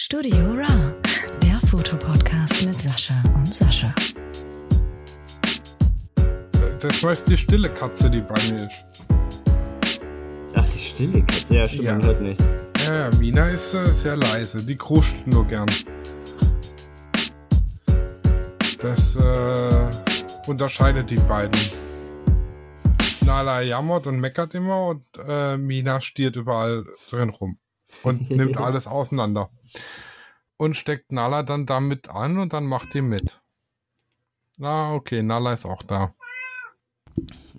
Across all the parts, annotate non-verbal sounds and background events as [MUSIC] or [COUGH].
Studio Ra, der Fotopodcast mit Sascha und Sascha. Das war jetzt die stille Katze, die bei mir ist. Ach, die stille Katze. Ja, stimmt, Ja. man hört nichts. Ja, ja, Mina ist äh, sehr leise. Die kruscht nur gern. Das äh, unterscheidet die beiden. Nala jammert und meckert immer und äh, Mina stiert überall drin rum und nimmt [LAUGHS] alles auseinander. Und steckt Nala dann damit an und dann macht die mit. Na, okay, Nala ist auch da.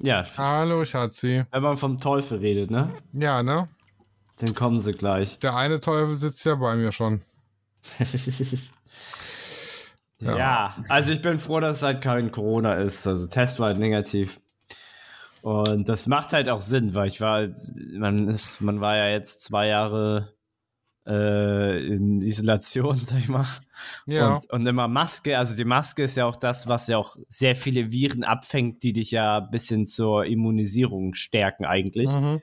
Ja, Hallo, Schatzi. wenn man vom Teufel redet, ne? Ja, ne? Dann kommen sie gleich. Der eine Teufel sitzt ja bei mir schon. [LAUGHS] Ja. Ja. also ich bin froh, dass es halt kein Corona ist. Also Test war halt negativ. Und das macht halt auch Sinn, weil ich war, man ist, man war ja jetzt zwei Jahre äh, in Isolation, [LAUGHS] sag ich mal. Ja. Und, und immer Maske, also die Maske ist ja auch das, was ja auch sehr viele Viren abfängt, die dich ja ein bisschen zur Immunisierung stärken eigentlich. Mhm.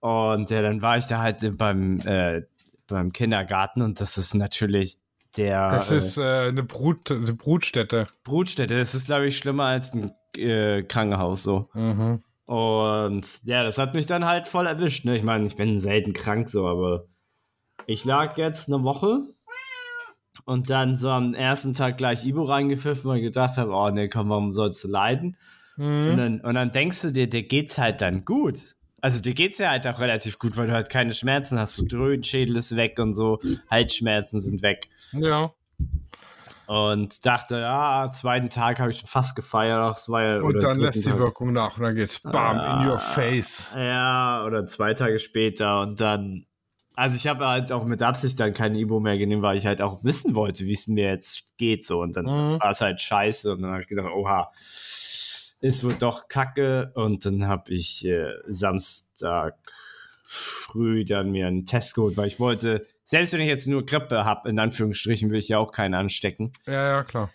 Und ja, dann war ich da halt beim, äh, beim Kindergarten und das ist natürlich der Das äh, ist äh, eine, Brut, eine Brutstätte. Brutstätte. Das ist, glaube ich, schlimmer als ein äh, Krankenhaus so. Mhm. Und ja, das hat mich dann halt voll erwischt. Ne? Ich meine, ich bin selten krank so, aber ich lag jetzt eine Woche und dann so am ersten Tag gleich Ibo reingepfiffen, weil ich gedacht habe, oh nee, komm, warum sollst du leiden? Und, Mhm. dann, und dann denkst du dir, dir geht's halt dann gut. Also dir geht's ja halt auch relativ gut, weil du halt keine Schmerzen hast. Du Dröhnschädel ist weg und so, Halsschmerzen sind weg. Ja. Und dachte, ja, zweiten Tag habe ich schon fast gefeiert. Das war ja, Und dann lässt die Tag. Wirkung nach und dann geht's bam in your Ah, face. Ja, oder zwei Tage später und dann. Also ich habe halt auch mit Absicht dann kein Ibo mehr genommen, weil ich halt auch wissen wollte, wie es mir jetzt geht so. Und dann Mhm. war es halt scheiße und dann habe ich gedacht, oha, ist wohl doch kacke. Und dann habe ich äh, Samstag früh dann mir einen Test geholt, weil ich wollte, selbst wenn ich jetzt nur Grippe habe, in Anführungsstrichen, will ich ja auch keinen anstecken. Ja, ja, klar.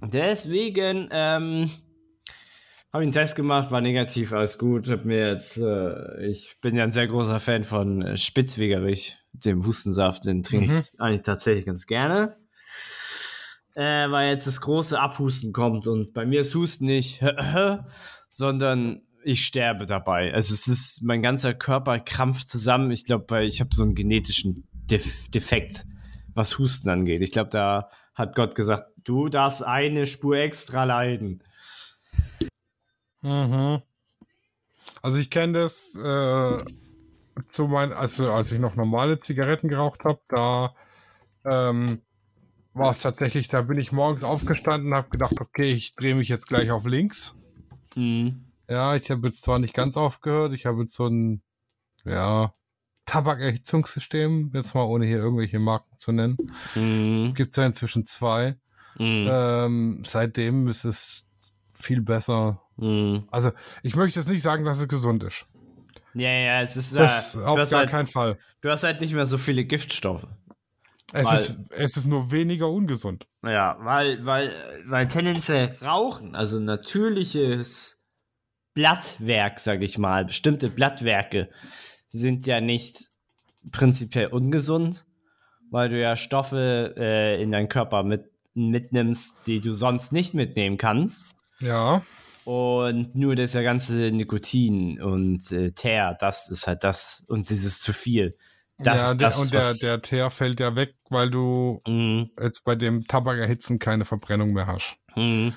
Deswegen ähm, habe ich einen Test gemacht, war negativ, alles gut. Hab mir jetzt, äh, ich bin ja ein sehr großer Fan von äh, Spitzwegerich, dem Hustensaft, den trinke Mhm. ich eigentlich tatsächlich ganz gerne. Äh, weil jetzt das große Abhusten kommt und bei mir ist Husten nicht, sondern ich sterbe dabei. Also es ist, mein ganzer Körper krampft zusammen. Ich glaube, weil ich habe so einen genetischen Def Defekt, was Husten angeht. Ich glaube, da hat Gott gesagt, du darfst eine Spur extra leiden. Mhm. Also ich kenne das äh, zu mein, also als ich noch normale Zigaretten geraucht habe, da ähm, war es tatsächlich, da bin ich morgens aufgestanden und habe gedacht, okay, ich drehe mich jetzt gleich auf links. Mhm. Ja, ich habe jetzt zwar nicht ganz aufgehört, ich habe jetzt so ein, ja, Tabakerhitzungssystem, jetzt mal ohne hier irgendwelche Marken zu nennen. Mhm. Gibt es ja inzwischen zwei. Mhm. Ähm, seitdem ist es viel besser. Mhm. Also, ich möchte jetzt nicht sagen, dass es gesund ist. Ja, ja, es ist, Das äh, auf gar halt, keinen Fall. du hast halt nicht mehr so viele Giftstoffe. Es Weil- ist, es ist nur weniger ungesund. Ja, weil, weil, weil tendenziell Rauchen, also natürliches Blattwerk, sag ich mal, bestimmte Blattwerke sind ja nicht prinzipiell ungesund, weil du ja Stoffe äh, in deinen Körper mit, mitnimmst, die du sonst nicht mitnehmen kannst. Ja. Und nur das ja ganze Nikotin und äh, Teer, das ist halt das und dieses zu viel. Das ja ist der, das, und der, der Teer fällt ja weg, weil du Mhm, jetzt bei dem Tabakerhitzen keine Verbrennung mehr hast. mhm,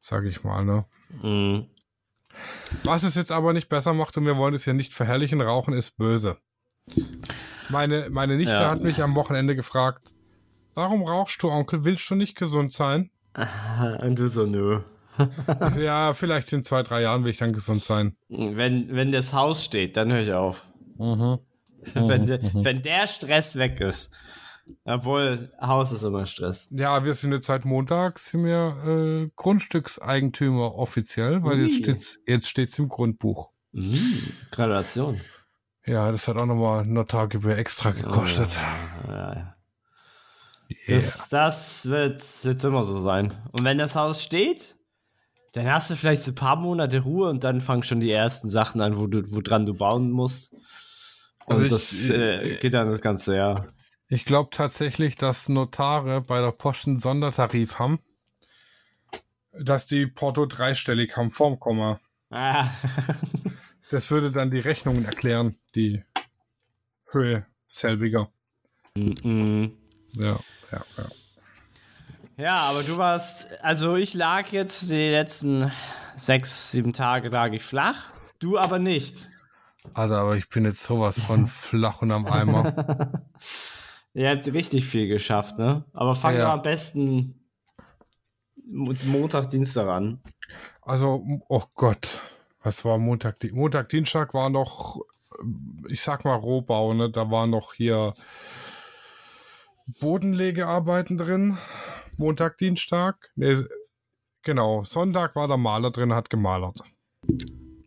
Sag ich mal, ne? mhm. Was es jetzt aber nicht besser macht, und wir wollen es hier nicht verherrlichen, Rauchen ist böse. Meine, meine Nichte Ja. hat mich am Wochenende gefragt, warum rauchst du, Onkel? Willst du nicht gesund sein? Und du so, nö. [LAUGHS] Ja, vielleicht in zwei, drei Jahren will ich dann gesund sein. Wenn, wenn das Haus steht, dann höre ich auf. Mhm. [LAUGHS] wenn, de, wenn der Stress weg ist. Obwohl, Haus ist immer Stress. Ja, wir sind jetzt seit Montag sind wir äh, Grundstückseigentümer offiziell, weil jetzt Ui. steht's, jetzt steht's im Grundbuch. Mhm, Gratulation. Ja, das hat auch nochmal Notargebühr extra gekostet. Ja, ja. Yeah. Das, das wird jetzt immer so sein. Und wenn das Haus steht, dann hast du vielleicht so ein paar Monate Ruhe und dann fangen schon die ersten Sachen an, wo du, woran du bauen musst. Und Also ich- das äh, geht dann das ganze Jahr. Ich glaube tatsächlich, dass Notare bei der Post einen Sondertarif haben, dass die Porto dreistellig haben vorm Komma. Ah. [LAUGHS] Das würde dann die Rechnungen erklären, die Höhe selbiger. Mhm. Ja, ja, ja. Ja, aber du warst, also ich lag jetzt die letzten sechs, sieben Tage lag ich flach, du aber nicht. Alter, aber ich bin jetzt sowas von [LAUGHS] flach und am Eimer. [LAUGHS] Ihr habt richtig viel geschafft, ne? Aber fangen Ja, ja. wir am besten Mo- Montag, Dienstag an. Also, oh Gott, was war Montag? Montag, Dienstag war noch, ich sag mal Rohbau, ne? Da war noch hier Bodenlegearbeiten drin. Montag, Dienstag. Nee, genau. Sonntag war der Maler drin, hat gemalert.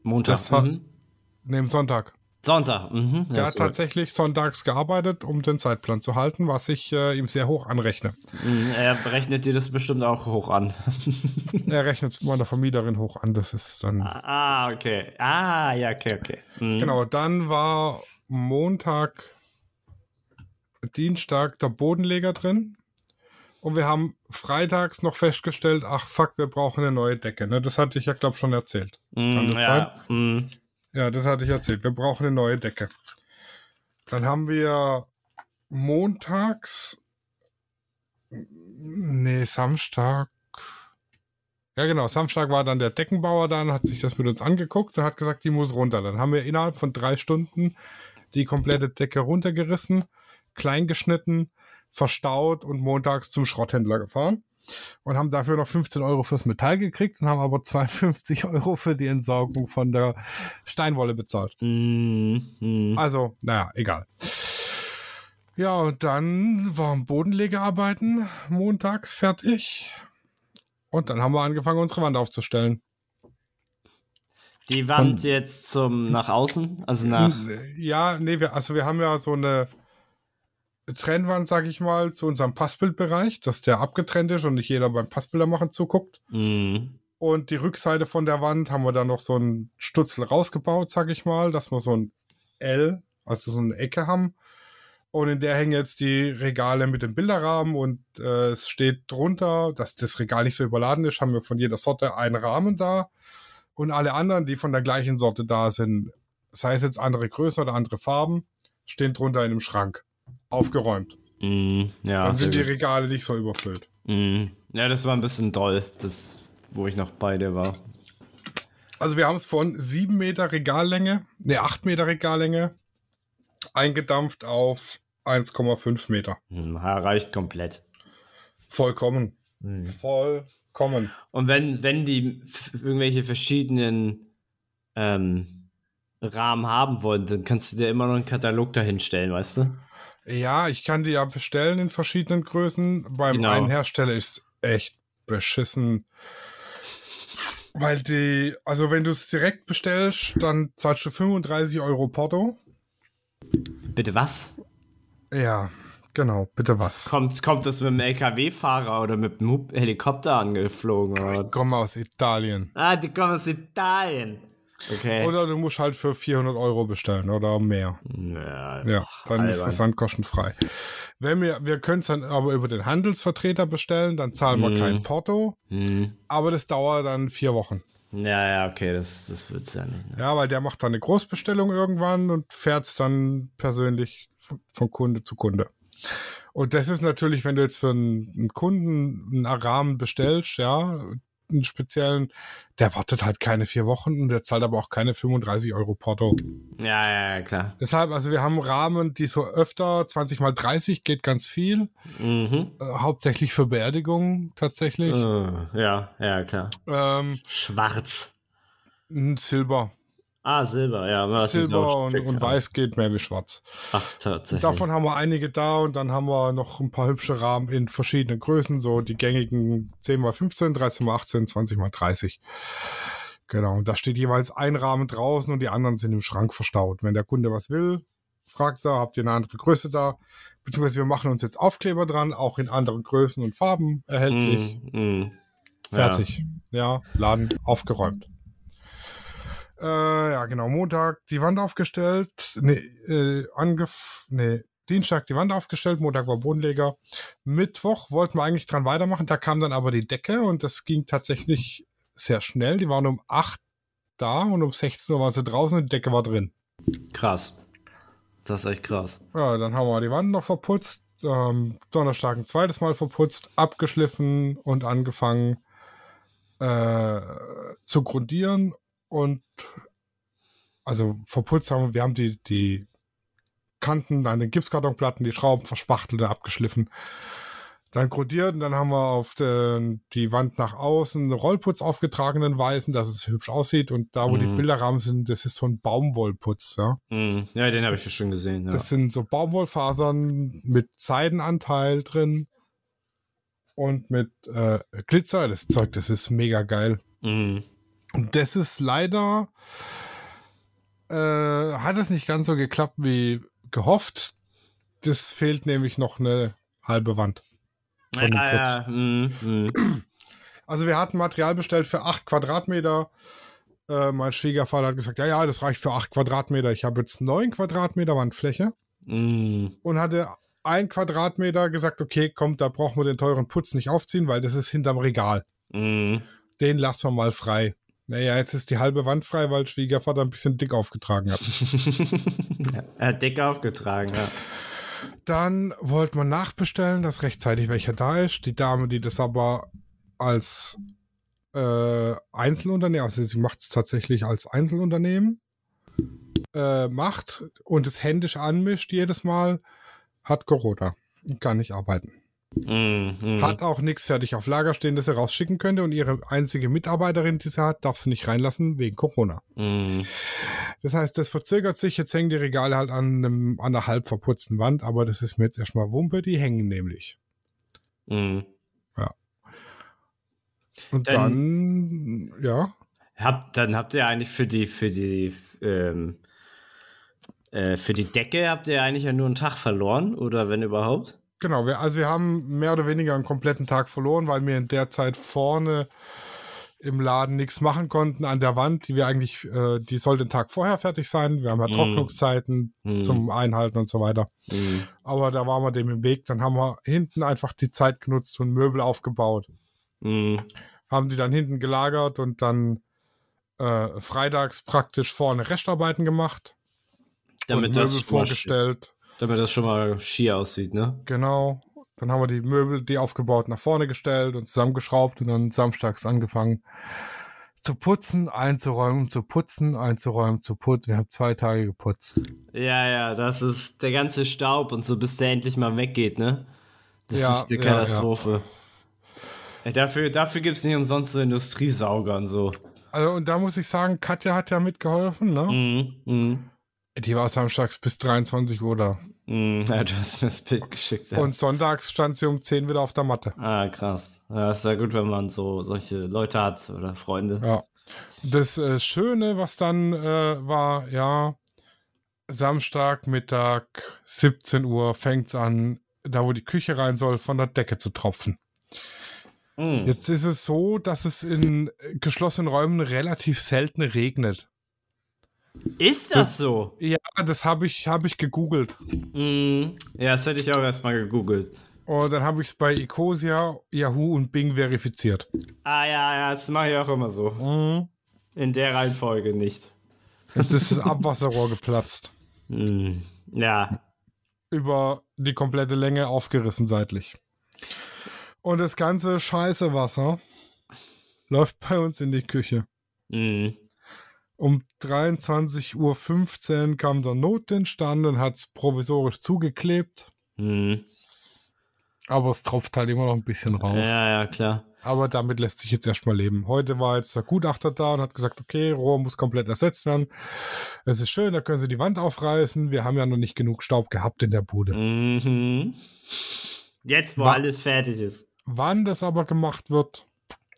Montag. Das hat- mhm. Ne, Sonntag. Sonntag. Mhm. Der Ja, hat tatsächlich sonntags gearbeitet, um den Zeitplan zu halten, was ich äh, ihm sehr hoch anrechne. Mhm, Er berechnet dir das bestimmt auch hoch an. [LAUGHS] Er rechnet es meiner Vermieterin hoch an. Das ist dann. ah, okay. Ah, ja, okay, okay. Mhm. Genau, dann war Montag, Dienstag der Bodenleger drin. Und wir haben freitags noch festgestellt, ach fuck, wir brauchen eine neue Decke. Ne? Das hatte ich ja, glaube schon erzählt. Das ja. Mhm. Ja, das hatte ich erzählt. Wir brauchen eine neue Decke. Dann haben wir montags, nee, Samstag. Ja, genau. Samstag war dann der Deckenbauer da und hat sich das mit uns angeguckt und hat gesagt, die muss runter. Dann haben wir innerhalb von drei Stunden die komplette Decke runtergerissen, klein geschnitten, verstaut und montags zum Schrotthändler gefahren und haben dafür noch 15 Euro fürs Metall gekriegt und haben aber 52 Euro für die Entsorgung von der Steinwolle bezahlt. Mhm. Also, naja, egal. Ja, und dann waren Bodenlegearbeiten montags fertig. Und dann haben wir angefangen, unsere Wand aufzustellen. Die Wand jetzt zum nach außen, also nach. Ja, nee, wir, also wir haben ja so eine Trennwand, sag ich mal, zu unserem Passbildbereich, dass der abgetrennt ist und nicht jeder beim Passbilder machen zuguckt. Mhm. Und die Rückseite von der Wand haben wir dann noch so ein Stutzel rausgebaut, sag ich mal, dass wir so ein L, also so eine Ecke haben. Und in der hängen jetzt die Regale mit dem Bilderrahmen und äh, es steht drunter, dass das Regal nicht so überladen ist, haben wir von jeder Sorte einen Rahmen da. Und alle anderen, die von der gleichen Sorte da sind, sei es jetzt andere Größen oder andere Farben, stehen drunter in einem Schrank. Aufgeräumt. Mhm. Ja, Dann sind die. Regale nicht so überfüllt. Mhm. ja, das war ein bisschen doll, das, wo ich noch bei dir war. Also wir haben es von 7 Meter Regallänge, ne 8 Meter Regallänge, eingedampft auf 1,5 Meter. Mhm. Ja, reicht komplett. Vollkommen. Mhm. Vollkommen. Und wenn, wenn die irgendwelche verschiedenen ähm, Rahmen haben wollen, dann kannst du dir immer noch einen Katalog dahin stellen, weißt du? Ja, ich kann die ja bestellen in verschiedenen Größen. Beim Genau. einen Hersteller ist echt beschissen. Weil die, also wenn du es direkt bestellst, dann zahlst du 35 Euro Porto. Bitte was? Ja, genau, bitte was. Kommt, kommt das mit dem LKW-Fahrer oder mit dem Helikopter angeflogen? Oder? Ich komme aus Italien. Ah, die kommen aus Italien. Okay. Oder du musst halt für 400 Euro bestellen oder mehr. ja, Ja, dann ist albern. Versand kostenfrei. Wenn wir, wir können es dann aber über den Handelsvertreter bestellen, dann zahlen wir Mhm. kein Porto, Hm. aber das dauert dann vier Wochen. Ja, ja, okay, das, das wird's ja nicht. Ne? Ja, weil der macht dann eine Großbestellung irgendwann und fährt es dann persönlich von, Kunde zu Kunde. Und das ist natürlich, wenn du jetzt für einen, einen Kunden einen Rahmen bestellst, ja, einen speziellen, der wartet halt keine vier Wochen und der zahlt aber auch keine 35 Euro Porto. Ja, ja, ja, klar. Deshalb, also wir haben Rahmen, die so öfter, 20 mal 30 geht ganz viel. Mhm. Äh, hauptsächlich für Beerdigungen tatsächlich. Äh, ja, ja, klar. Ähm, Schwarz. ein Silber. Ah, Silber, ja. das Silber und, und. Weiß geht mehr wie schwarz. Ach, tatsächlich. Davon haben wir einige da und dann haben wir noch ein paar hübsche Rahmen in verschiedenen Größen, so die gängigen 10x15, 13x18, 20x30. Genau, und da steht jeweils ein Rahmen draußen und die anderen sind im Schrank verstaut. Wenn der Kunde was will, fragt er, habt ihr eine andere Größe da? Beziehungsweise wir machen uns jetzt Aufkleber dran, auch in anderen Größen und Farben erhältlich. Mm, mm. Fertig. Ja. Laden aufgeräumt. Äh, ja, genau. Montag die Wand aufgestellt. Nee, äh, angef nee, Dienstag die Wand aufgestellt, Montag war Bodenleger. Mittwoch wollten wir eigentlich dran weitermachen. Da kam dann aber die Decke und das ging tatsächlich sehr schnell. Die waren um 8 da und um 16 Uhr waren sie draußen und die Decke war drin. Krass. Das ist echt krass. Ja, dann haben wir die Wand noch verputzt. Ähm, Donnerstag ein zweites Mal verputzt, abgeschliffen und angefangen äh, zu grundieren und also verputzt haben wir, wir haben die, die Kanten an den Gipskartonplatten, die Schrauben verspachtelt und abgeschliffen. Dann grundiert und dann haben wir auf den, die Wand nach außen einen Rollputz aufgetragenen Weißen, dass es hübsch aussieht. Und da, wo die Mhm. Bilderrahmen sind, das ist so ein Baumwollputz, ja. Mhm. Ja, den habe ich schon gesehen. Ja. Das sind so Baumwollfasern mit Seidenanteil drin und mit äh, Glitzer. Das Zeug, das ist mega geil. Mhm. Und das ist leider, äh, hat es nicht ganz so geklappt wie gehofft. Das fehlt nämlich noch eine halbe Wand. Ja, Von dem ja, mhm. Mhm. Also wir hatten Material bestellt für 8 Quadratmeter. Äh, mein Schwiegervater hat gesagt, ja, ja, das reicht für 8 Quadratmeter. Ich habe jetzt 9 Quadratmeter Wandfläche Mhm. und hatte ein Quadratmeter gesagt, okay, komm, da brauchen wir den teuren Putz nicht aufziehen, weil das ist hinterm Regal. Mhm. Den lassen wir mal frei. Naja, jetzt ist die halbe Wand frei, weil Schwiegervater ein bisschen dick aufgetragen hat. [LAUGHS] er hat dick aufgetragen, ja. Dann wollte man nachbestellen, dass rechtzeitig welcher da ist. Die Dame, die das aber als äh, Einzelunternehmen, also sie macht es tatsächlich als Einzelunternehmen, äh, macht und es händisch anmischt jedes Mal, hat Corona. Kann nicht arbeiten. Mhm. Hat auch nichts fertig auf Lager stehen, das sie rausschicken könnte und ihre einzige Mitarbeiterin, die sie hat, darf sie nicht reinlassen wegen Corona. Mhm. Das heißt, das verzögert sich. Jetzt hängen die Regale halt an, einem, an einer halb verputzten Wand, aber das ist mir jetzt erstmal Wumpe. Die hängen nämlich. Mhm. Und Dann- dann, ja, Habt, dann habt ihr eigentlich für die, für die, ähm, äh, für die Decke habt ihr eigentlich ja nur einen Tag verloren, oder wenn überhaupt? Genau. Wir, also wir haben mehr oder weniger einen kompletten Tag verloren, weil wir in der Zeit vorne im Laden nichts machen konnten an der Wand, die wir eigentlich, äh, die soll den Tag vorher fertig sein. Wir haben ja Mhm. Trocknungszeiten Mhm. zum Einhalten und so weiter. Mhm. Aber da waren wir dem im Weg. Dann haben wir hinten einfach die Zeit genutzt und Möbel aufgebaut. Mhm. haben die dann hinten gelagert und dann äh, freitags praktisch vorne Restarbeiten gemacht Damit und Möbel vorgestellt. Damit das schon mal schier aussieht, ne? Genau. Dann haben wir die Möbel, die aufgebaut, nach vorne gestellt und zusammengeschraubt und dann samstags angefangen zu putzen, einzuräumen, zu putzen, einzuräumen, zu putzen. Wir haben zwei Tage geputzt. Ja, ja, das ist der ganze Staub und so, bis der endlich mal weggeht, ne? Das Ja, ist die ja, Katastrophe. Ey, dafür dafür gibt es nicht umsonst so Industriesauger und so. Also, und da muss ich sagen, Katja hat ja mitgeholfen, ne? Mhm. Mhm. Die war samstags bis 23 Uhr da. Mhm. Ja, du hast mir das Bild geschickt. Ja. Und sonntags stand sie um 10 wieder auf der Matte. ah, krass. Ja, ist ja gut, wenn man so solche Leute hat oder Freunde. Ja. Das äh, Schöne, was dann äh, war, ja, Samstag, Mittag, 17 Uhr fängt's an, da wo die Küche rein soll, von der Decke zu tropfen. Mhm. Jetzt ist es so, dass es in geschlossenen Räumen relativ selten regnet. Ist das so? Ja, das habe ich, hab ich gegoogelt. Mhm. Ja, das hätte ich auch erstmal gegoogelt. Und dann habe ich es bei Ecosia, Yahoo und Bing verifiziert. Ah ja, ja, das mache ich auch immer so. Mhm. In der Reihenfolge nicht. Jetzt ist das Abwasserrohr geplatzt. Mhm. Ja. über die komplette Länge aufgerissen seitlich. Und das ganze scheiße Wasser läuft bei uns in die Küche. Mhm. Um 23.15 Uhr kam der Notdienst und hat es provisorisch zugeklebt. Mhm. Aber es tropft halt immer noch ein bisschen raus. Ja, ja, klar. Aber damit lässt sich jetzt erstmal leben. Heute war jetzt der Gutachter da und hat gesagt, okay, Rohr muss komplett ersetzt werden. Es ist schön, da können sie die Wand aufreißen. Wir haben ja noch nicht genug Staub gehabt in der Bude. Mhm. Jetzt, wo Wa- alles fertig ist. Wann das aber gemacht wird,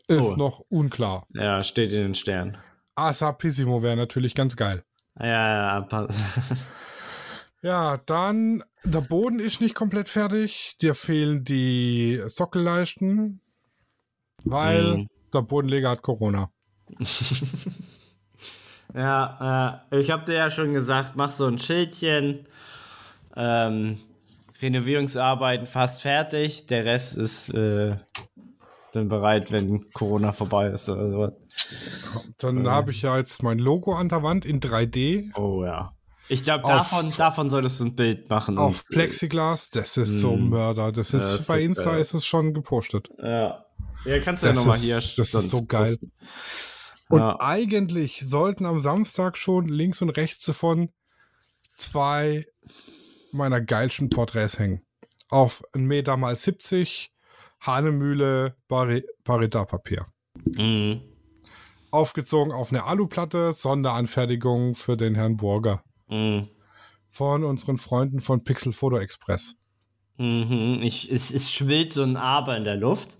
ist Oh. noch unklar. Ja, steht in den Sternen. Asapissimo wäre natürlich ganz geil. Ja, ja, pa- [LAUGHS] Ja, dann, der Boden ist nicht komplett fertig. Dir fehlen die Sockelleisten, weil Mhm. der Bodenleger hat Corona. [LAUGHS] Ja, äh, ich habe dir ja schon gesagt, mach so ein Schildchen. Ähm, Renovierungsarbeiten fast fertig. Der Rest ist äh, dann bereit, wenn Corona vorbei ist oder so. Dann habe ich ja jetzt mein Logo an der Wand in 3D. Oh ja. Ich glaube, davon, davon solltest du ein Bild machen. Auf äh, Plexiglas, das ist so Mm. Mörder. Das Ja, ist das bei ist Insta geil. ist es schon gepostet. Ja. Ja, kannst du ja Das nochmal ist- hier. das ist so geil. posten. Und Ja. eigentlich sollten am Samstag schon links und rechts davon zwei meiner geilsten Porträts hängen. Auf 1 Meter mal 70 Hanemühle Pari- Parida-Papier. Mhm. Aufgezogen auf eine Aluplatte, Sonderanfertigung für den Herrn Burger. Mhm. Von unseren Freunden von Pixel Photo Express. Mhm. Ich, es, es schwillt so ein Aber in der Luft.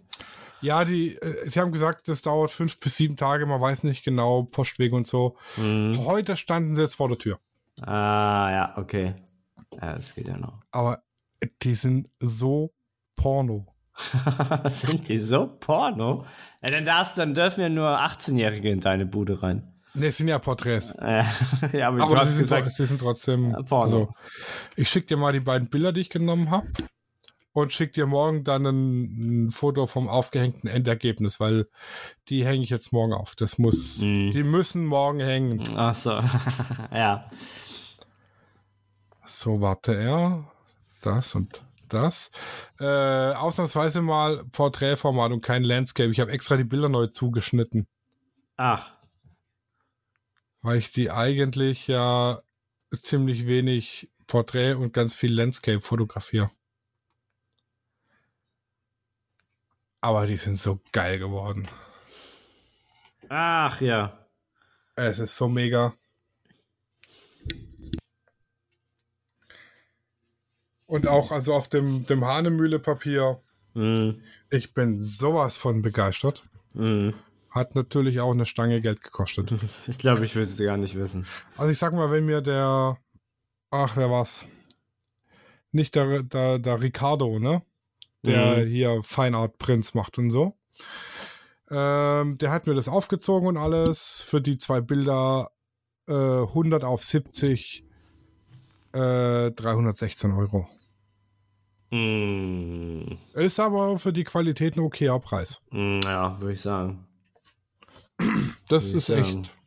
Ja, die, äh, sie haben gesagt, das dauert fünf bis sieben Tage, man weiß nicht genau, Postweg und so. Mhm. Heute standen sie jetzt vor der Tür. Ah, ja, okay. Ja, das geht ja noch. Aber die sind so Porno. [LAUGHS] Sind die so Porno? Ja, dann, darfst, dann dürfen ja nur 18-Jährige in deine Bude rein. Ne, es sind ja Porträts. Äh, [LAUGHS] ja, aber, Aber sie sind, gesagt, sie sind trotzdem. Ja, Porno. Also, ich schicke dir mal die beiden Bilder, die ich genommen habe. Und schicke dir morgen dann ein, ein Foto vom aufgehängten Endergebnis, weil die hänge ich jetzt morgen auf. Das muss. Mhm. Die müssen morgen hängen. ach so, [LAUGHS] ja. So, warte er. Das und das. Äh, ausnahmsweise mal Porträtformat und kein Landscape. Ich habe extra die Bilder neu zugeschnitten, Ach, weil ich die eigentlich ja ziemlich wenig Porträt und ganz viel Landscape fotografiere. Aber die sind so geil geworden. ach ja. Es ist so mega. Und auch also auf dem, dem Hanemühle-Papier. Mhm. Ich bin sowas von begeistert. Mhm. Hat natürlich auch eine Stange Geld gekostet. [LAUGHS] Ich glaube, ich will es gar nicht wissen. Also ich sag mal, wenn mir der, ach, wer war's? Nicht der, der, der Ricardo, ne? Der Mhm. hier Fine Art Prints macht und so. Ähm, der hat mir das aufgezogen und alles für die zwei Bilder äh, 100 auf 70 äh, 316 Euro. Mhm. Ist aber für die Qualität ein okayer Preis. Mhm, Ja, würde ich sagen. Das Würde ist sagen. echt.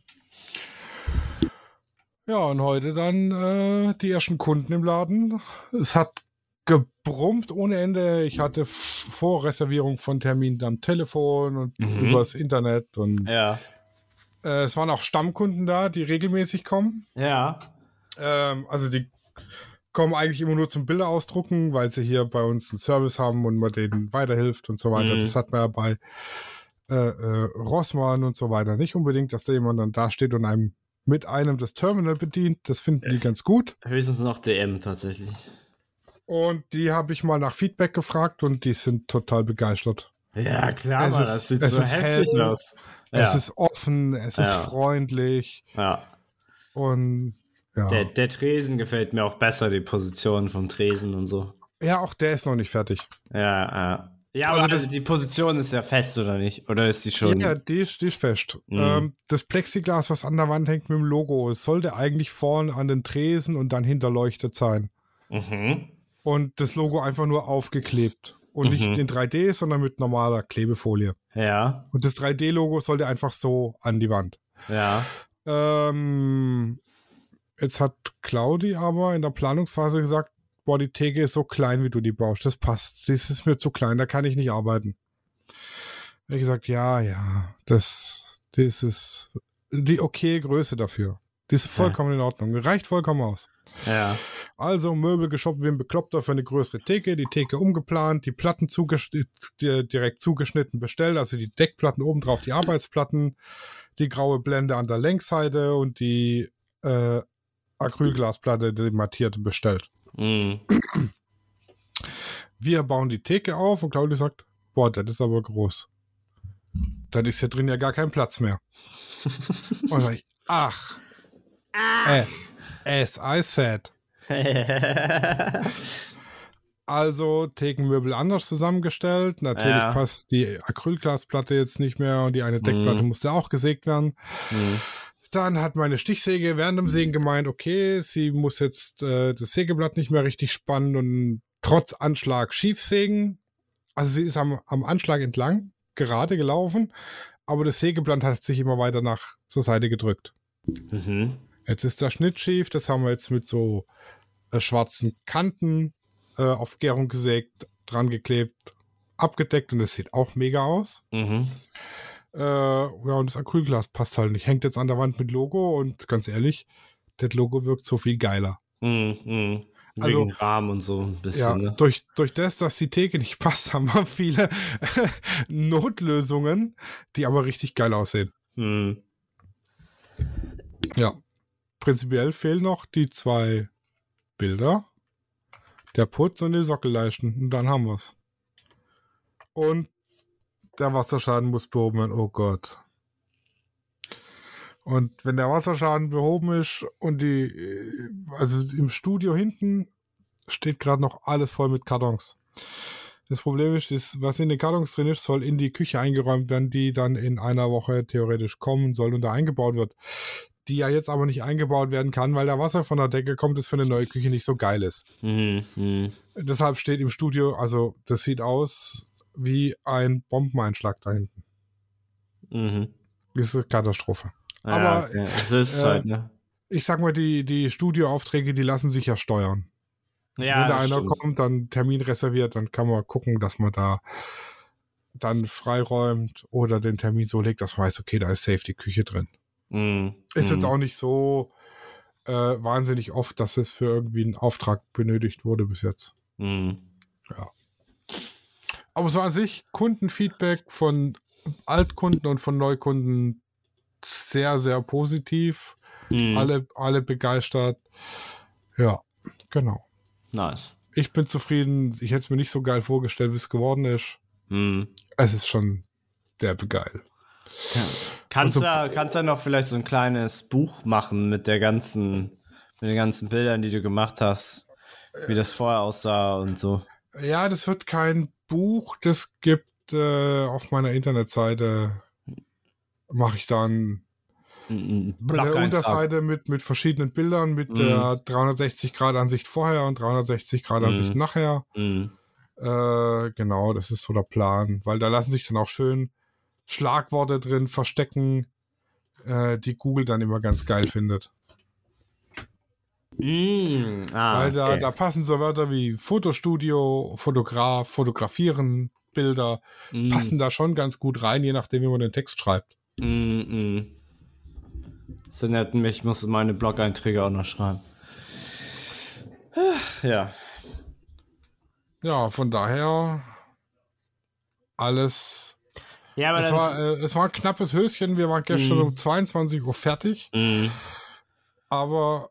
Ja, und heute dann äh, die ersten Kunden im Laden. Es hat gebrummt ohne Ende. Ich hatte Vorreservierung von Terminen am Telefon und Mhm. übers Internet. Und Ja. äh, es waren auch Stammkunden da, die regelmäßig kommen. Ja. Ähm, also die kommen eigentlich immer nur zum Bilder ausdrucken, weil sie hier bei uns einen Service haben und man denen weiterhilft und so weiter. Mhm. Das hat man ja bei äh, äh, Rossmann und so weiter nicht unbedingt, dass da jemand dann da steht und einem mit einem das Terminal bedient. Das finden die ganz gut. Höchstens noch DM tatsächlich. Und die habe ich mal nach Feedback gefragt und die sind total begeistert. Ja, klar, Es Mann, ist- das sieht es so ist heftig hell. aus. Ja. Es ist offen, es ist Ja. freundlich ja. und ja. Der, der Tresen gefällt mir auch besser, die Position vom Tresen und so. ja, auch der ist noch nicht fertig. Ja, ja. Ja, aber also die Position ist ja fest, oder nicht? Oder ist die schon. Ja, die ist, die ist fest. Mhm. Ähm, das Plexiglas, was an der Wand hängt mit dem Logo, es sollte eigentlich vorne an den Tresen und dann hinterleuchtet sein. Mhm. Und das Logo einfach nur aufgeklebt. Und Mhm. nicht in 3D, sondern mit normaler Klebefolie. Ja, Und das 3D-Logo sollte einfach so an die Wand. ja. Ähm, jetzt hat Claudi aber in der Planungsphase gesagt, boah, die Theke ist so klein, wie du die baust. Das passt. Das ist mir zu klein, da kann ich nicht arbeiten. Ich gesagt, ja, ja, das, das ist die okay Größe dafür. Die ist vollkommen in Ordnung. Reicht vollkommen aus. Ja. Also Möbel geshoppt wie ein Bekloppter für eine größere Theke, die Theke umgeplant, die Platten zugesch- die- direkt zugeschnitten bestellt, also die Deckplatten oben drauf, die Arbeitsplatten, die graue Blende an der Längsseite und die äh, Acrylglasplatte, die mattierte bestellt. Mhm. [CLEARS THROAT] Wir bauen die Theke auf und Claudia sagt, boah, das ist aber groß. Dann ist hier drin ja gar kein Platz mehr. [LAUGHS] und dann sag ich, ach, äh, as I said. [LAUGHS] Also Thekenmöbel anders zusammengestellt. Natürlich Ja. passt die Acrylglasplatte jetzt nicht mehr und die eine Deckplatte Mhm. musste auch gesägt werden. mhm. Dann hat meine Stichsäge während dem Sägen gemeint, okay, sie muss jetzt äh, das Sägeblatt nicht mehr richtig spannen und trotz Anschlag schief sägen. Also sie ist am, am Anschlag entlang gerade gelaufen, aber das Sägeblatt hat sich immer weiter nach zur Seite gedrückt. Mhm. Jetzt ist der Schnitt schief, das haben wir jetzt mit so äh, schwarzen Kanten äh, auf Gärung gesägt, dran geklebt, abgedeckt und es sieht auch mega aus. Mhm. Äh, ja, und das Acrylglas passt halt nicht. Hängt jetzt an der Wand mit Logo und ganz ehrlich, das Logo wirkt so viel geiler. Mhm. Mhm. Also- Wegen Rahmen und so ein Ja, bisschen. ne? durch, durch das, dass die Theke nicht [LAUGHS] passt, haben wir viele [LAUGHS] Notlösungen, die aber richtig geil aussehen. Mhm. Ja. Prinzipiell fehlen noch die zwei Bilder, der Putz und die Sockelleisten. Und dann haben wir's. Und der Wasserschaden muss behoben werden. Oh Gott. Und wenn der Wasserschaden behoben ist und die, äh, also im Studio hinten steht gerade noch alles voll mit Kartons. Das Problem ist, das, was in den Kartons drin ist, soll in die Küche eingeräumt werden, die dann in einer Woche theoretisch kommen soll und da eingebaut wird. Die ja jetzt aber nicht eingebaut werden kann, weil der Wasser von der Decke kommt, das für eine neue Küche nicht so geil ist. Mhm. Mhm. Deshalb steht im Studio, also das sieht aus wie ein Bombeneinschlag da hinten. Mhm. Das ist eine Katastrophe. Ja, Aber, okay. es ist äh, halt, ne? Ich sag mal, die, die Studioaufträge, die lassen sich ja steuern. Ja, Wenn da einer stimmt. kommt, dann Termin reserviert, dann kann man gucken, dass man da dann freiräumt oder den Termin so legt, dass man weiß, okay, da ist safe die Küche drin. Mhm. Ist jetzt Mhm. auch nicht so äh, wahnsinnig oft, dass es für irgendwie einen Auftrag benötigt wurde bis jetzt. Mhm. Aber so an sich, Kundenfeedback von Altkunden und von Neukunden sehr, sehr positiv. Mhm. Alle, alle begeistert. Ja, genau. Nice. Ich bin zufrieden. Ich hätte es mir nicht so geil vorgestellt, wie es geworden ist. Mhm. Es ist schon derbe geil. Kannst Und so- du kannst du noch vielleicht so ein kleines Buch machen mit der ganzen, mit den ganzen Bildern, die du gemacht hast, wie das vorher aussah und so. Ja, das wird kein Buch. Das gibt äh, auf meiner Internetseite, mache ich dann Ein eine. Unterseite mit, mit verschiedenen Bildern, mit Mhm. der 360-Grad-Ansicht vorher und 360-Grad-Ansicht Mhm. nachher. Mhm. Äh, genau, das ist so der Plan, weil da lassen sich dann auch schön Schlagworte drin verstecken, äh, die Google dann immer ganz geil findet. Mhm. Ah, weil da, okay. da passen so Wörter wie Fotostudio, Fotograf, Fotografieren, Bilder, Mhm. passen da schon ganz gut rein, je nachdem, wie man den Text schreibt. Mhm. Mhm. So nett, ich muss meine Blog-Einträge auch noch schreiben. Ach, Ja. Ja, von daher alles. Ja, aber Es war, äh, es war ein knappes Höschen. Wir waren gestern Mhm. um 22 Uhr fertig, Mhm. aber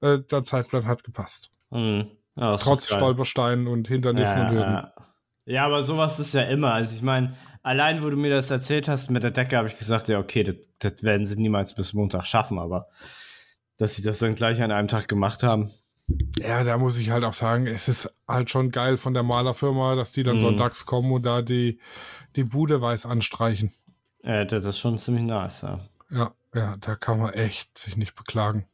äh, der Zeitplan hat gepasst. Mhm. Ja, Trotz. Stolpersteinen und Hindernissen ja, und Hürden. Ja. ja, aber sowas ist ja immer. Also ich meine, allein wo du mir das erzählt hast mit der Decke, habe ich gesagt, ja, okay, das, das werden sie niemals bis Montag schaffen, aber dass sie das dann gleich an einem Tag gemacht haben. Ja, da muss ich halt auch sagen, es ist halt schon geil von der Malerfirma, dass die dann Mhm. sonntags kommen und da die, die Bude weiß anstreichen. Äh, das ist schon ziemlich nice, ja. Ja, ja, da kann man echt sich nicht beklagen.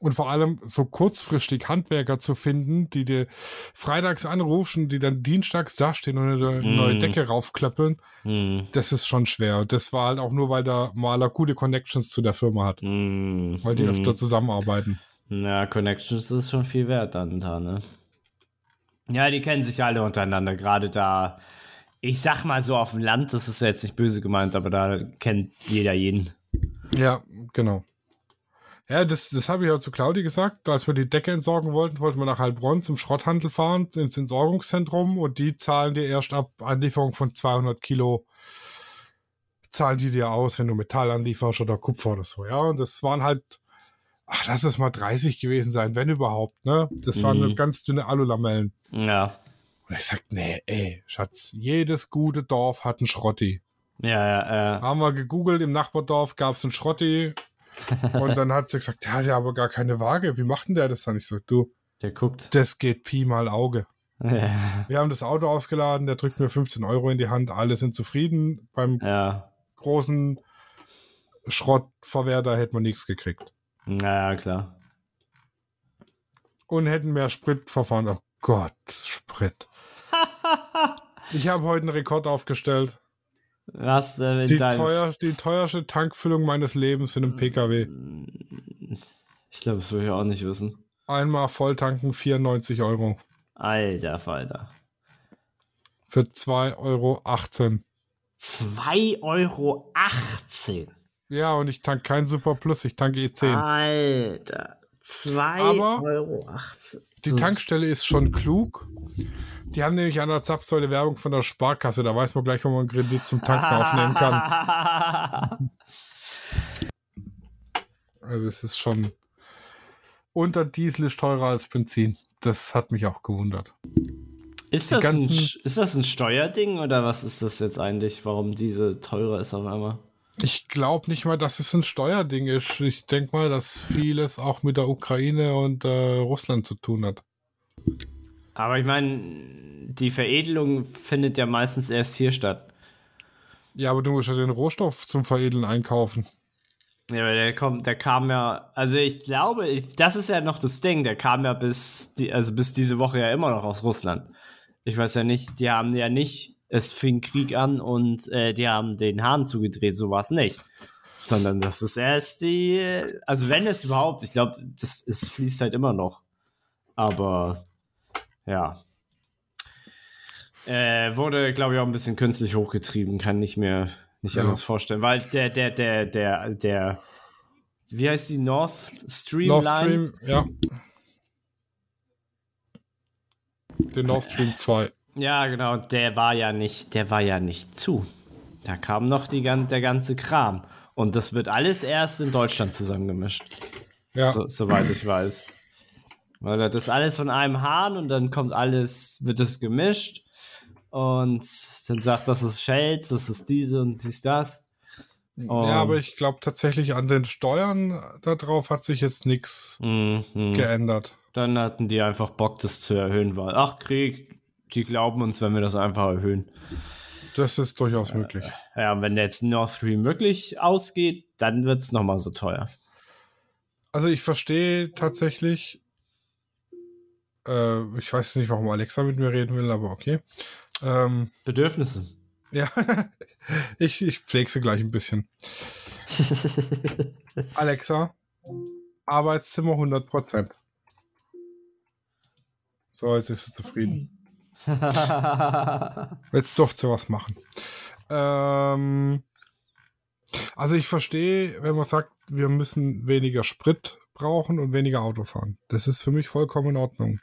Und vor allem so kurzfristig Handwerker zu finden, die dir freitags anrufen, die dann dienstags dastehen und eine Mhm. neue Decke raufklöppeln, Mhm. das ist schon schwer. Und das war halt auch nur, weil der Maler gute Connections zu der Firma hat, Mhm. weil die mhm. öfter zusammenarbeiten. Na, Connections ist schon viel wert dann da, ne? Ja, die kennen sich alle untereinander, gerade da. Ich sag mal so auf dem Land, das ist jetzt nicht böse gemeint, aber da kennt jeder jeden. Ja, genau. Ja, das, das habe ich auch zu Claudi gesagt. Als wir die Decke entsorgen wollten, wollten wir nach Heilbronn zum Schrotthandel fahren, ins Entsorgungszentrum und die zahlen dir erst ab Anlieferung von 200 Kilo, zahlen die dir aus, wenn du Metall anlieferst oder Kupfer oder so, ja. Und das waren halt, ach, lass es mal 30 gewesen sein, wenn überhaupt, ne? Das waren Mhm. ganz dünne Alulamellen. Ja. Und ich sag, nee, ey, Schatz, jedes gute Dorf hat einen Schrotti. Ja, ja, ja. Haben wir gegoogelt, im Nachbardorf gab es einen Schrotti. [LAUGHS] Und dann hat sie gesagt, der hat ja aber gar keine Waage. Wie macht denn der das dann? Ich so, du, Der guckt. das geht Pi mal Auge. Ja. Wir haben das Auto ausgeladen, der drückt mir 15 Euro in die Hand, alle sind zufrieden. Beim ja. großen Schrottverwerter hätte man nichts gekriegt. Naja, klar. Und hätten mehr Sprit verfahren. Oh Gott, Sprit. [LAUGHS] ich habe heute einen Rekord aufgestellt. Was äh, Die, teuer, die teuerste Tankfüllung meines Lebens in einem PKW. Ich glaube, das will ich auch nicht wissen. Einmal volltanken 94 Euro. Alter Falter. Für 2,18 Euro. 2,18 Euro. Ja, und ich tank kein Super Plus, ich tanke E10. Alter. 2,18 Aber- Euro. Die Tankstelle ist schon klug. Die haben nämlich an der Zapfsäule Werbung von der Sparkasse. Da weiß man gleich, wo man einen Kredit zum Tanken aufnehmen kann. [LAUGHS] Also es ist schon. Unter Diesel ist teurer als Benzin. Das hat mich auch gewundert. Ist das, ein, ist das ein Steuerding oder was ist das jetzt eigentlich, warum diese teurer ist auf einmal? Ich glaube nicht mal, dass es ein Steuerding ist. Ich denke mal, dass vieles auch mit der Ukraine und äh, Russland zu tun hat. Aber ich meine, die Veredelung findet ja meistens erst hier statt. Ja, aber du musst ja den Rohstoff zum Veredeln einkaufen. Ja, aber der kommt, der kam ja, also ich glaube, ich, das ist ja noch das Ding, der kam ja bis, die, also bis diese Woche ja immer noch aus Russland. Ich weiß ja nicht, die haben ja nicht, es fing Krieg an und äh, die haben den Hahn zugedreht, so war es nicht. Sondern das ist erst die, also wenn es überhaupt, ich glaube, das es fließt halt immer noch. Aber ja. Äh, wurde, glaube ich, auch ein bisschen künstlich hochgetrieben, kann nicht mehr nicht Ja. anders vorstellen, weil der, der, der, der, der, wie heißt die North Stream Nord Line? Stream, ja. Den Nord Stream 2. Ja, genau, der war ja nicht, der war ja nicht zu. Da kam noch die, der ganze Kram. Und das wird alles erst in Deutschland zusammengemischt, Ja. so, soweit ich weiß. Weil das ist alles von einem Hahn und dann kommt alles, wird es gemischt. Und dann sagt, das ist Shells, das ist diese und dies, das. Oh. Ja, aber ich glaube tatsächlich an den Steuern darauf hat sich jetzt nichts Mhm. geändert. Dann hatten die einfach Bock, das zu erhöhen, weil, ach, Krieg, die glauben uns, wenn wir das einfach erhöhen. Das ist durchaus möglich. Ja, und wenn jetzt Nord Stream wirklich ausgeht, dann wird es nochmal so teuer. Also ich verstehe tatsächlich, äh, ich weiß nicht, warum Alexa mit mir reden will, aber okay. Ähm, Bedürfnisse. ja, [LAUGHS] ich, ich pflege sie gleich ein bisschen. [LAUGHS] Alexa, Arbeitszimmer 100%. So, jetzt ist sie zufrieden. [LAUGHS] Jetzt durfte was machen. Ähm, also ich verstehe, wenn man sagt, wir müssen weniger Sprit brauchen und weniger Auto fahren. Das ist für mich vollkommen in Ordnung.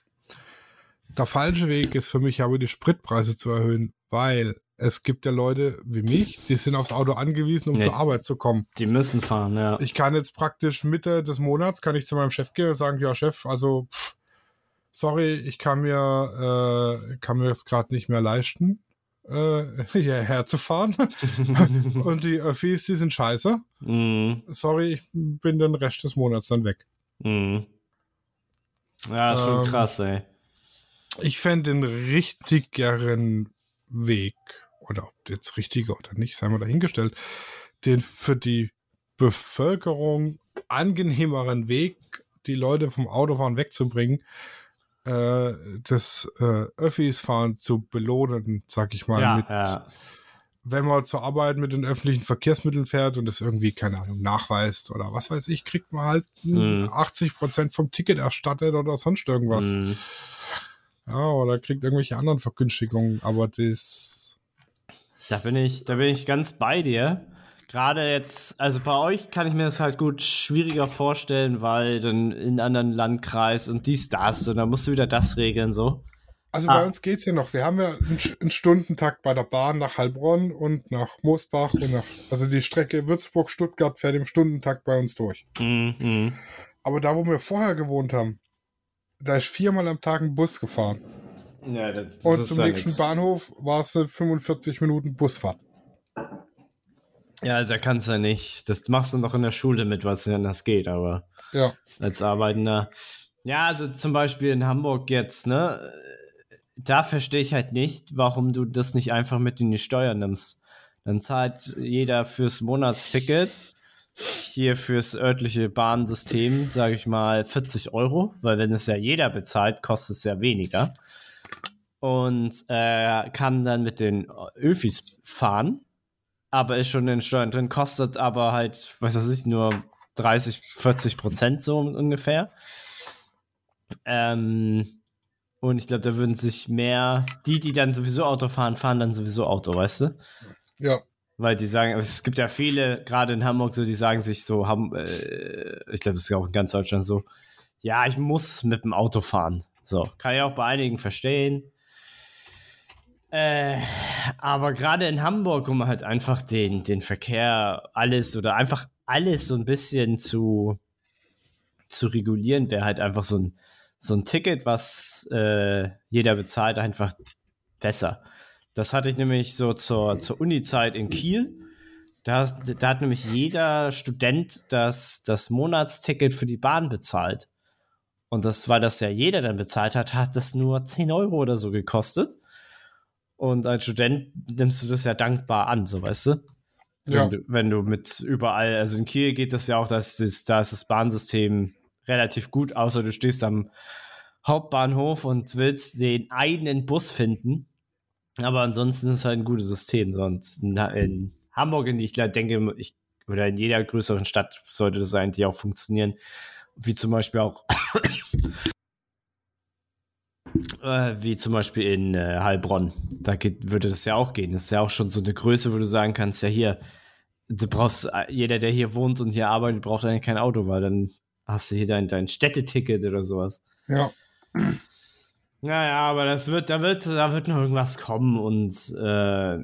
Der falsche Weg ist für mich aber die Spritpreise zu erhöhen, weil es gibt ja Leute wie mich, die sind aufs Auto angewiesen, um Nee. zur Arbeit zu kommen. Die müssen fahren, ja. Ich kann jetzt praktisch Mitte des Monats, kann ich zu meinem Chef gehen und sagen, ja Chef, also pff, sorry, ich kann mir, äh, kann mir das gerade nicht mehr leisten, äh, [LAUGHS] hierher zu fahren. [LAUGHS] und die Öffis, die sind scheiße. Mhm. Sorry, ich bin den Rest des Monats dann weg. Mhm. Ja, ist schon Ähm, krass, ey. Ich fände den richtigeren Weg, oder ob jetzt richtiger oder nicht, sei mal dahingestellt, den für die Bevölkerung angenehmeren Weg, die Leute vom Autofahren wegzubringen, äh, das äh, Öffis-Fahren zu belohnen, sag ich mal. Ja, mit, ja. Wenn man zur Arbeit mit den öffentlichen Verkehrsmitteln fährt und das irgendwie, keine Ahnung, nachweist oder was weiß ich, kriegt man halt Mhm. 80% vom Ticket erstattet oder sonst irgendwas. Mhm. Ja, oder kriegt irgendwelche anderen Vergünstigungen, aber das. Da bin ich, da bin ich ganz bei dir. Gerade jetzt, also bei euch kann ich mir das halt gut schwieriger vorstellen, weil dann in anderen Landkreis und dies, das und dann musst du wieder das regeln, so. Also Ah. bei uns geht's ja noch. Wir haben ja einen, Stundentakt bei der Bahn nach Heilbronn und nach Moosbach und nach. Also die Strecke Würzburg-Stuttgart fährt im Stundentakt bei uns durch. Mhm. Mhm. Aber da, wo wir vorher gewohnt haben, da ist viermal am Tag ein Bus gefahren. Ja, das, das Und zum nächsten nix. Bahnhof war es eine 45 Minuten Busfahrt. Ja, also da kannst du ja nicht. Das machst du noch in der Schule mit, was denn das geht, aber Ja. als Arbeitender. Ja, also zum Beispiel in Hamburg jetzt, ne? Da verstehe ich halt nicht, warum du das nicht einfach mit in die Steuer nimmst. Dann zahlt jeder fürs Monatsticket hier fürs örtliche Bahnsystem, sage ich mal, 40 Euro, weil wenn es ja jeder bezahlt, kostet es ja weniger. Und äh, kann dann mit den Öfis fahren, aber ist schon in Steuern drin, kostet aber halt, was weiß ich, nur 30, 40 Prozent so ungefähr. Ähm, und ich glaube, da würden sich mehr, die, die dann sowieso Auto fahren, fahren dann sowieso Auto, weißt du? Ja. Weil die sagen, es gibt ja viele, gerade in Hamburg, so, die sagen sich so, haben, äh, ich glaube, das ist ja auch in ganz Deutschland so, ja, ich muss mit dem Auto fahren. So, kann ich auch bei einigen verstehen. Äh, aber gerade in Hamburg, um halt einfach den, den Verkehr, alles oder einfach alles so ein bisschen zu, zu regulieren, wäre halt einfach so ein, so ein Ticket, was äh, jeder bezahlt, einfach besser. Das hatte ich nämlich so zur, zur Uni-Zeit in Kiel. Da, da, hat nämlich jeder Student das, das Monatsticket für die Bahn bezahlt. Und das, weil das ja jeder dann bezahlt hat, hat das nur 10 Euro oder so gekostet. Und als Student nimmst du das ja dankbar an, so weißt du? Ja. Wenn, du, wenn du mit überall, also in Kiel geht das ja auch, dass das, da ist das Bahnsystem relativ gut, außer du stehst am Hauptbahnhof und willst den einen Bus finden. Aber ansonsten ist es halt ein gutes System. Sonst in Hamburg, in die ich denke, ich, oder in jeder größeren Stadt sollte das eigentlich auch funktionieren. Wie zum Beispiel auch äh, wie zum Beispiel in äh, Heilbronn. Da geht, würde das ja auch gehen. Das ist ja auch schon so eine Größe, wo du sagen kannst, ja hier, du brauchst, äh, jeder, der hier wohnt und hier arbeitet, braucht eigentlich kein Auto, weil dann hast du hier dein, dein Städteticket oder sowas. Ja. Naja, aber das wird, da wird, da wird noch irgendwas kommen und äh,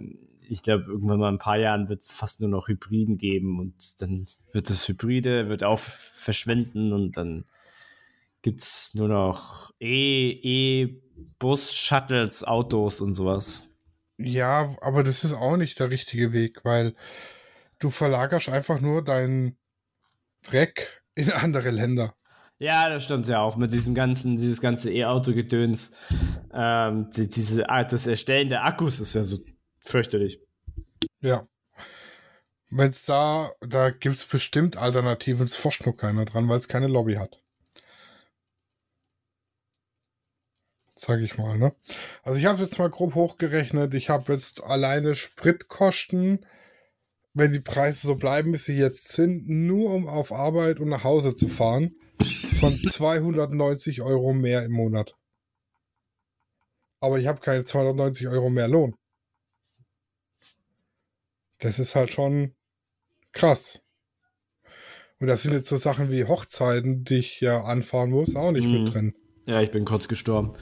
ich glaube, irgendwann mal in ein paar Jahren wird es fast nur noch Hybriden geben und dann wird das Hybride, wird auch verschwinden und dann gibt es nur noch E-Bus, Shuttles, Autos und sowas. Ja, aber das ist auch nicht der richtige Weg, weil du verlagerst einfach nur deinen Dreck in andere Länder. Ja, das stimmt ja auch mit diesem ganzen, dieses ganze E-Auto-Gedöns. Ähm, die, diese, das Erstellen der Akkus ist ja so fürchterlich. Ja. Wenn es da, da gibt es bestimmt Alternativen, es forscht nur keiner dran, weil es keine Lobby hat. Sag ich mal, ne? Also ich habe es jetzt mal grob hochgerechnet. Ich habe jetzt alleine Spritkosten, wenn die Preise so bleiben, wie sie jetzt sind, nur um auf Arbeit und nach Hause zu fahren, von 290 Euro mehr im Monat. Aber ich habe keine 290 Euro mehr Lohn. Das ist halt schon krass. Und das sind jetzt so Sachen wie Hochzeiten, die ich ja anfahren muss, auch nicht mhm. mit drin. Ja, ich bin kurz gestorben.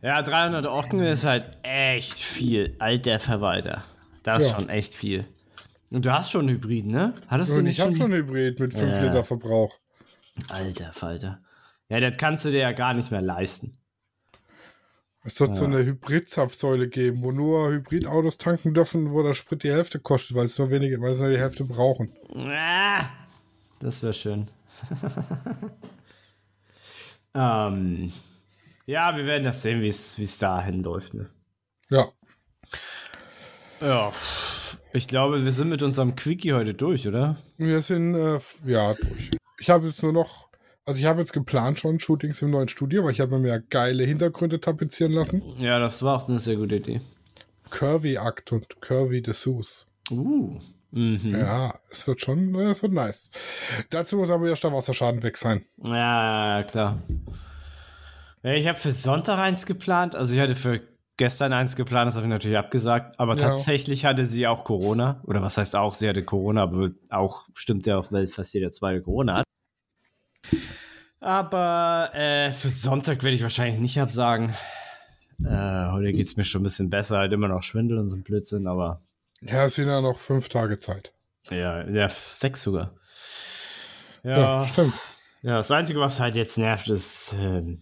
Ja, 300 Ocken ist halt echt viel. Alter Verwalter. Das ist ja. schon echt viel. Und du hast schon Hybrid, ne? Hattest du nicht ich habe schon Hybrid mit 5 ja. Liter Verbrauch. Alter Falter. Ja, das kannst du dir ja gar nicht mehr leisten. Es wird ja. so eine Hybrid-Zapfsäule geben, wo nur Hybridautos tanken dürfen, wo der Sprit die Hälfte kostet, weil es nur wenige, weil sie nur die Hälfte brauchen. Ah, das wäre schön. [LAUGHS] ähm, ja, wir werden das sehen, wie es dahin läuft. Ne? Ja. Ja, ich glaube, wir sind mit unserem Quickie heute durch, oder? Wir sind, äh, ja, durch. Ich habe jetzt nur noch, also ich habe jetzt geplant schon Shootings im neuen Studio, weil ich habe mir ja geile Hintergründe tapezieren lassen. Ja, das war auch eine sehr gute Idee. Curvy Act und Curvy Dessous. Uh. Mhm. Ja, es wird schon, es wird nice. Dazu muss aber erst der Wasserschaden weg sein. Ja, klar. Ich habe für Sonntag eins geplant. Also ich hatte für gestern eins geplant, das habe ich natürlich abgesagt. Aber ja. tatsächlich hatte sie auch Corona. Oder was heißt auch, sie hatte Corona, aber auch stimmt ja auch, weil fast jeder zweite Corona hat. Aber äh, für Sonntag werde ich wahrscheinlich nicht absagen. Äh, heute geht es mir schon ein bisschen besser, halt immer noch Schwindel und so ein Blödsinn, aber. Ja, es sind ja noch fünf Tage Zeit. Ja, ja, sechs sogar. Ja, ja stimmt. Ja, das Einzige, was halt jetzt nervt, ist, äh,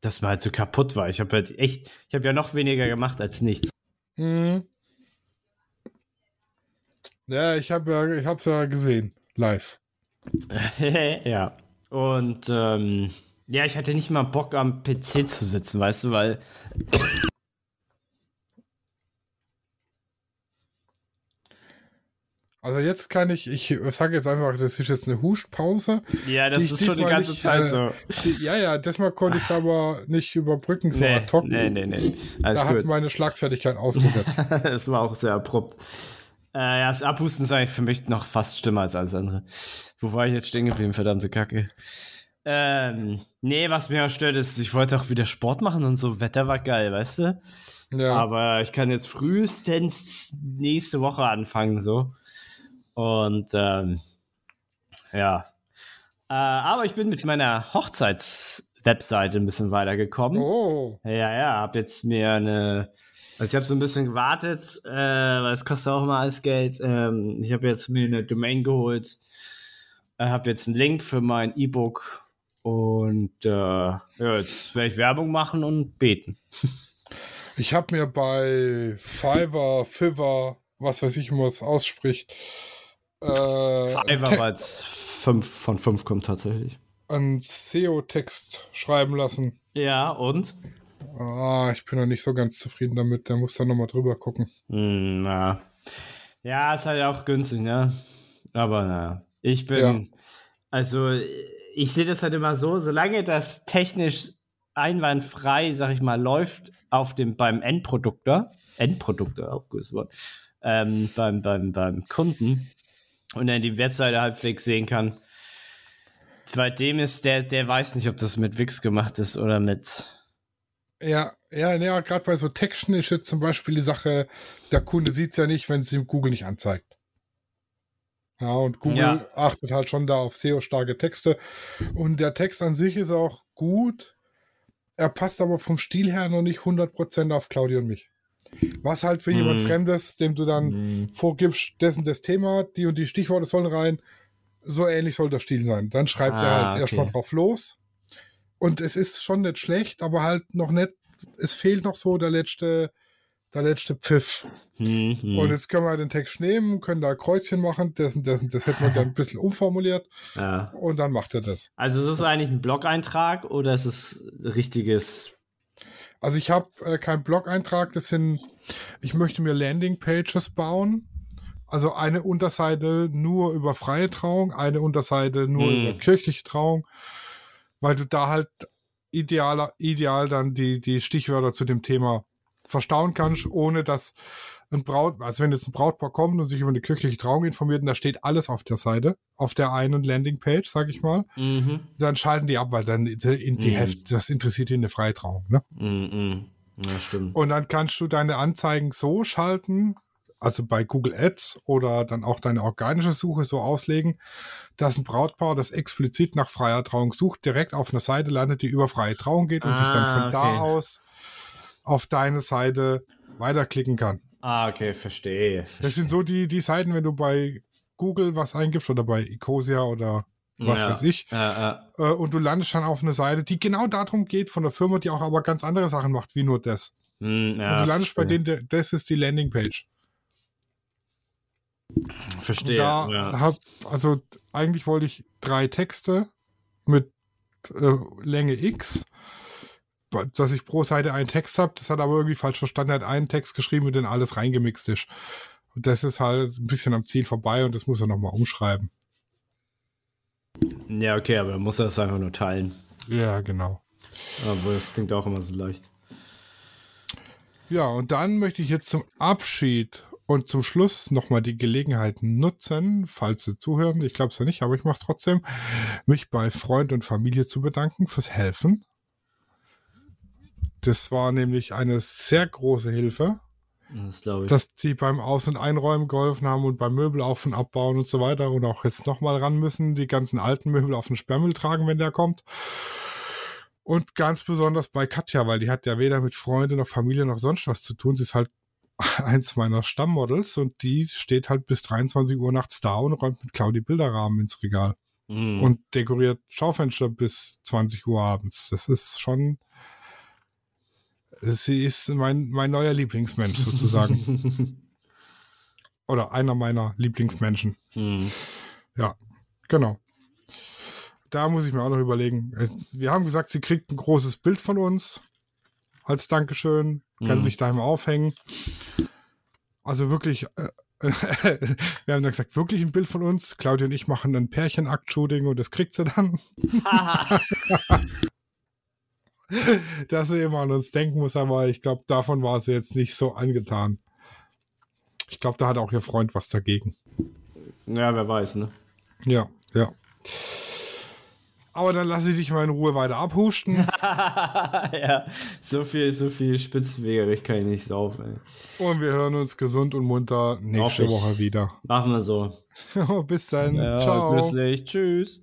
dass man halt so kaputt war. Ich habe halt echt, ich habe ja noch weniger gemacht als nichts. Mhm. Ja, ich habe ja, ich habe es ja gesehen, live. [LAUGHS] ja. Und ähm, ja, ich hatte nicht mal Bock am PC zu sitzen, weißt du, weil. Also jetzt kann ich, ich sage jetzt einfach, das ist jetzt eine Hustpause. Ja, das ist schon die ganze nicht, Zeit äh, so. Die- Ja, ja, diesmal konnte ich es aber nicht überbrücken, so Nee, hoc. nee, nee, nee. Alles Da hat gut. meine Schlagfertigkeit ausgesetzt. [LAUGHS] das war auch sehr abrupt. Äh, ja, das Abhusten ist eigentlich für mich noch fast schlimmer als alles andere. Wo war ich jetzt stehen geblieben, verdammte Kacke? Ähm, nee, was mir auch stört, ist, ich wollte auch wieder Sport machen und so. Wetter war geil, weißt du? ja. Aber ich kann jetzt frühestens nächste Woche anfangen, so. Und, ähm, ja. Äh, aber ich bin mit meiner Hochzeits-Webseite ein bisschen weitergekommen. oh, Ja, ja, hab jetzt mir eine. Also ich habe so ein bisschen gewartet, äh, weil es kostet auch immer alles Geld. Ähm, ich habe jetzt mir eine Domain geholt, äh, habe jetzt einen Link für mein E-Book und äh, ja, jetzt werde ich Werbung machen und beten. [LAUGHS] ich habe mir bei Fiverr, Fiverr, was weiß ich, wie man es ausspricht, äh, Fiverr, weil es 5 von 5 kommt tatsächlich. einen SEO-Text schreiben lassen. Ja, und? Ah, ich bin noch nicht so ganz zufrieden damit. Der muss da nochmal drüber gucken. Hm, na. Ja, ist halt auch günstig, ne? Aber na, ich bin. Ja. Also, ich sehe das halt immer so, solange das technisch einwandfrei, sag ich mal, läuft auf dem, beim Endprodukter, Endprodukter, auch gutes Wort, ähm, beim, beim, beim Kunden und er die Webseite halbwegs sehen kann. Bei dem ist der, der weiß nicht, ob das mit Wix gemacht ist oder mit. Ja, ja, ja, gerade bei so Texten ist jetzt zum Beispiel die Sache, der Kunde sieht es ja nicht, wenn es ihm Google nicht anzeigt. Ja, und Google Ja. achtet halt schon da auf SEO-starke Texte. Und der Text an sich ist auch gut. Er passt aber vom Stil her noch nicht 100% auf Claudia und mich. Was halt für jemand Hm. Fremdes, dem du dann Hm, vorgibst, dessen das Thema, die und die Stichworte sollen rein, so ähnlich soll der Stil sein. Dann schreibt er Ah, halt okay. erstmal drauf los. Und es ist schon nicht schlecht, aber halt noch nicht, es fehlt noch so der letzte, der letzte Pfiff. hm, hm. Und jetzt können wir den Text nehmen, können da Kreuzchen machen, dessen, dessen, das hätten wir gerne ein bisschen umformuliert [LAUGHS] ja. und dann macht er das. Also ist es eigentlich ein Blog-Eintrag oder ist es richtiges? Also ich habe äh, keinen Blog-Eintrag, das sind, ich möchte mir Landing-Pages bauen. Also eine Unterseite nur über freie Trauung, eine Unterseite nur Hm. über kirchliche Trauung, weil du da halt ideal, ideal dann die, die Stichwörter zu dem Thema verstauen kannst, ohne dass ein Braut, also wenn jetzt ein Brautpaar kommt und sich über eine kirchliche Trauung informiert und da steht alles auf der Seite, auf der einen Landingpage, sag ich mal, Mhm. dann schalten die ab, weil dann in die Mhm. Heft, das interessiert die eine freie Trauung, ne? Mhm. Ja, stimmt. Und dann kannst du deine Anzeigen so schalten, also bei Google Ads oder dann auch deine organische Suche so auslegen, dass ein Brautpaar, das explizit nach freier Trauung sucht, direkt auf einer Seite landet, die über freie Trauung geht und sich dann Ah, von da okay. aus auf deine Seite weiterklicken kann. Ah, okay, verstehe. Das sind so die, die Seiten, wenn du bei Google was eingibst oder bei Ecosia oder was Ja. weiß ich, Ja, ja. äh, und du landest dann auf eine Seite, die genau darum geht, von der Firma, die auch aber ganz andere Sachen macht, wie nur das. Hm, und du landest bei verstehe. denen, der- das ist die Landingpage. Verstehe. da ja. hab, also eigentlich wollte ich drei Texte mit äh, Länge X, dass ich pro Seite einen Text habe. Das hat aber irgendwie falsch verstanden. Er hat einen Text geschrieben und dann alles reingemixt ist. Und das ist halt ein bisschen am Ziel vorbei und das muss er nochmal umschreiben. ja, okay, aber dann muss er das einfach nur teilen. Ja, genau. Aber das klingt auch immer so leicht. Ja, und dann möchte ich jetzt zum Abschied und zum Schluss nochmal die Gelegenheit nutzen, falls Sie zuhören, ich glaube es ja nicht, aber ich mache es trotzdem, mich bei Freund und Familie zu bedanken fürs Helfen. Das war nämlich eine sehr große Hilfe, Das glaube ich. dass die beim Aus- und Einräumen geholfen haben und beim Möbel auf- und abbauen und so weiter und auch jetzt nochmal ran müssen, die ganzen alten Möbel auf den Sperrmüll tragen, wenn der kommt. Und ganz besonders bei Katja, weil die hat ja weder mit Freunden noch Familie noch sonst was zu tun. Sie ist halt [LAUGHS] eins meiner Stammmodels und die steht halt bis 23 Uhr nachts da und räumt mit Claudi Bilderrahmen ins Regal Mhm. und dekoriert Schaufenster bis 20 Uhr abends. Das ist schon. Sie ist mein, mein neuer Lieblingsmensch sozusagen. [LAUGHS] Oder einer meiner Lieblingsmenschen. Mhm. Genau. Da muss ich mir auch noch überlegen. Wir haben gesagt, sie kriegt ein großes Bild von uns als Dankeschön. Kann Mhm. sich daheim aufhängen. Also wirklich äh, [LAUGHS] wir haben dann gesagt, wirklich ein Bild von uns. Claudia und ich machen ein Pärchenakt-Shooting und das kriegt sie dann. [LAUGHS] [LAUGHS] dass sie immer an uns denken muss, aber ich glaube, davon war sie jetzt nicht so angetan. Ich glaube, da hat auch ihr Freund was dagegen. Ja, wer weiß, ne? Ja, ja. Aber dann lasse ich dich mal in Ruhe weiter abhusten. [LAUGHS] ja, so viel, so viel Spitzenwegerich kann ich nicht saufen. Ey. Und wir hören uns gesund und munter nächste Woche wieder. Machen wir so. [LAUGHS] Bis dann. Ja, Ciao. Grüßlich. Tschüss.